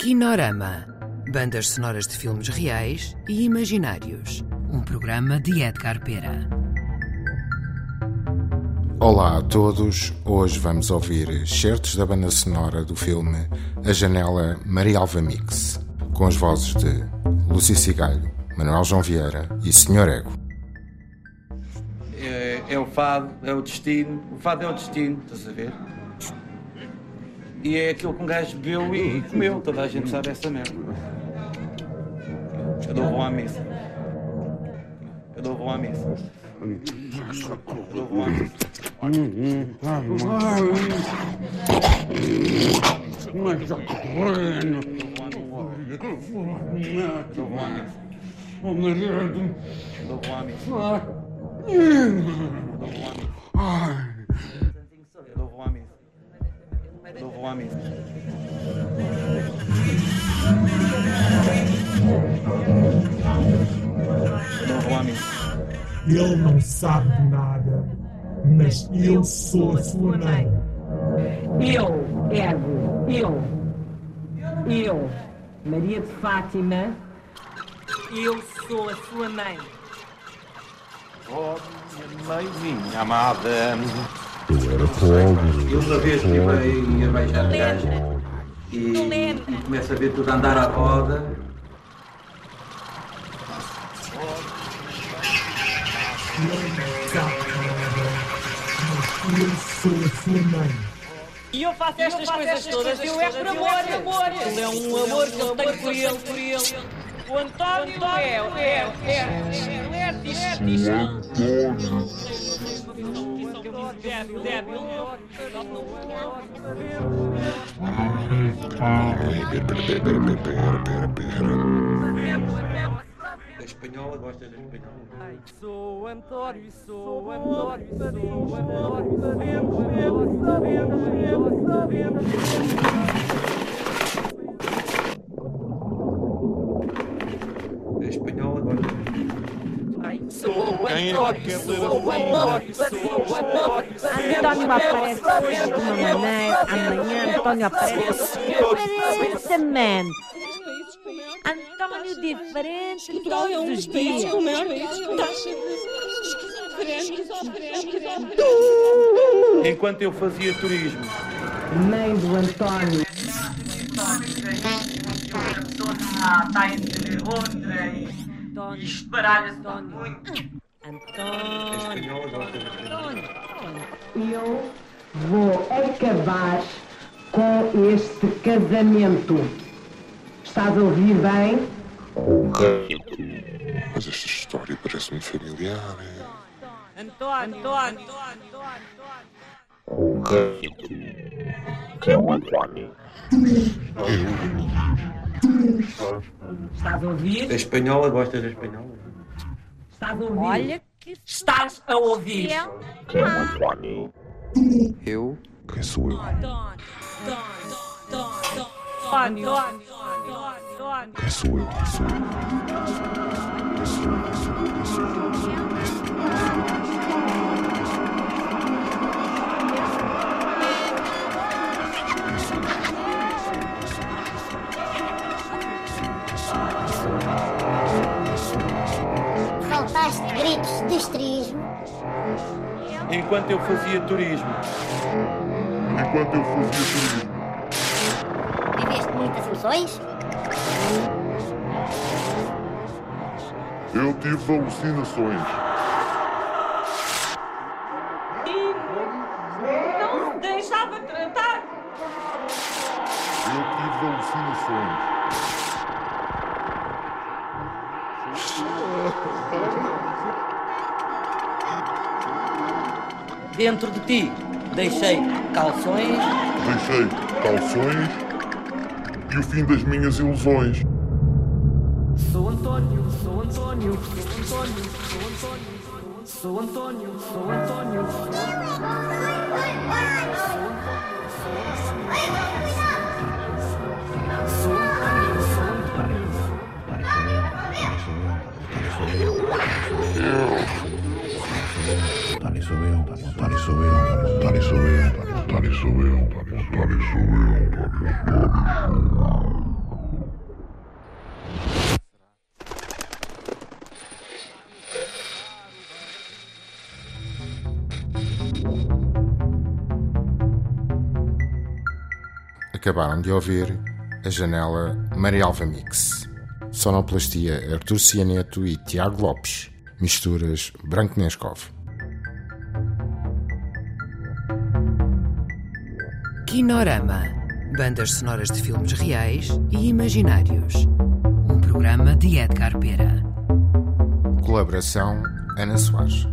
Kinorama. Bandas sonoras de filmes reais e imaginários. Um programa de Edgar Pera. Olá a todos. Hoje vamos ouvir certos da banda sonora do filme A Janela Maria Alva Mix, com as vozes de Luci Cigalho, Manuel João Vieira e Senhor Ego. É, é o fado, é o destino. O fado é o destino, estás a ver? E é aquilo que um gajo bebeu e comeu. Toda a gente sabe essa merda. Eu dou bom à missa. Eu dou bom à missa. Eu dou bom à missa. Eu dou bom à missa. Eu dou bom à missa. Eu dou bom à missa. Missa. Ele não sabe de nada, mas eu sou a sua mãe. Eu, Ego, eu, eu, Maria de Fátima, eu sou a sua mãe. Oh, minha mãezinha amada. Eu era pobre. Eu uma vez estive a beijar a gaja e, e começo a ver tudo a andar à roda. Eu sou a sua mãe. E eu faço estas coisas todas, eu é por amor, amor. Ele é um amor que eu tenho por ele, por ele. O António é, é, é, é, é Da espanhola, gostas da espanhola? Sou António, sou António, sou António, sabemos, sabemos, sabemos, sabemos. Da espanhola, gostas Sou António, sou António, sou António, António aparece hoje de uma maneira, amanhã António aparece diferentemente. António diferente todos os dias. Enquanto eu fazia turismo, Mãe do António. está entre outra e isto baralha-se muito. António. Eu vou acabar com este casamento. Estás a ouvir bem? Mas esta história parece-me familiar. António. António. Que é o António? Estás a ouvir? Da espanhola, gostas da espanhola? Estás a ouvir? Olha que Estás a ouvir? Que é o António? Eu? Quem sou eu? António. Quem sou eu? Quem sou eu? Quem sou eu? Quem sou eu? Quem sou eu? Gritos de estrismo. Enquanto eu fazia turismo, Enquanto eu fazia turismo, Viveste muitas emoções. eu tive alucinações. Não se deixava tratar. Eu tive alucinações. Dentro de ti deixei calções. Deixei calções e o fim das minhas ilusões. Sou António, sou António, sou António, sou António, sou António, sou António. Sou António, sou sou eu, otário sou eu, otário sou eu, sou eu, sou eu, sou eu, sou eu, sou eu. acabaram de ouvir a janela Maria Alva Mix. Sonoplastia Artur Cianeto e Tiago Lopes. Misturas Branco Nescov. Kinorama. Bandas sonoras de filmes reais e imaginários. Um programa de Edgar Pera. Colaboração Ana Soares.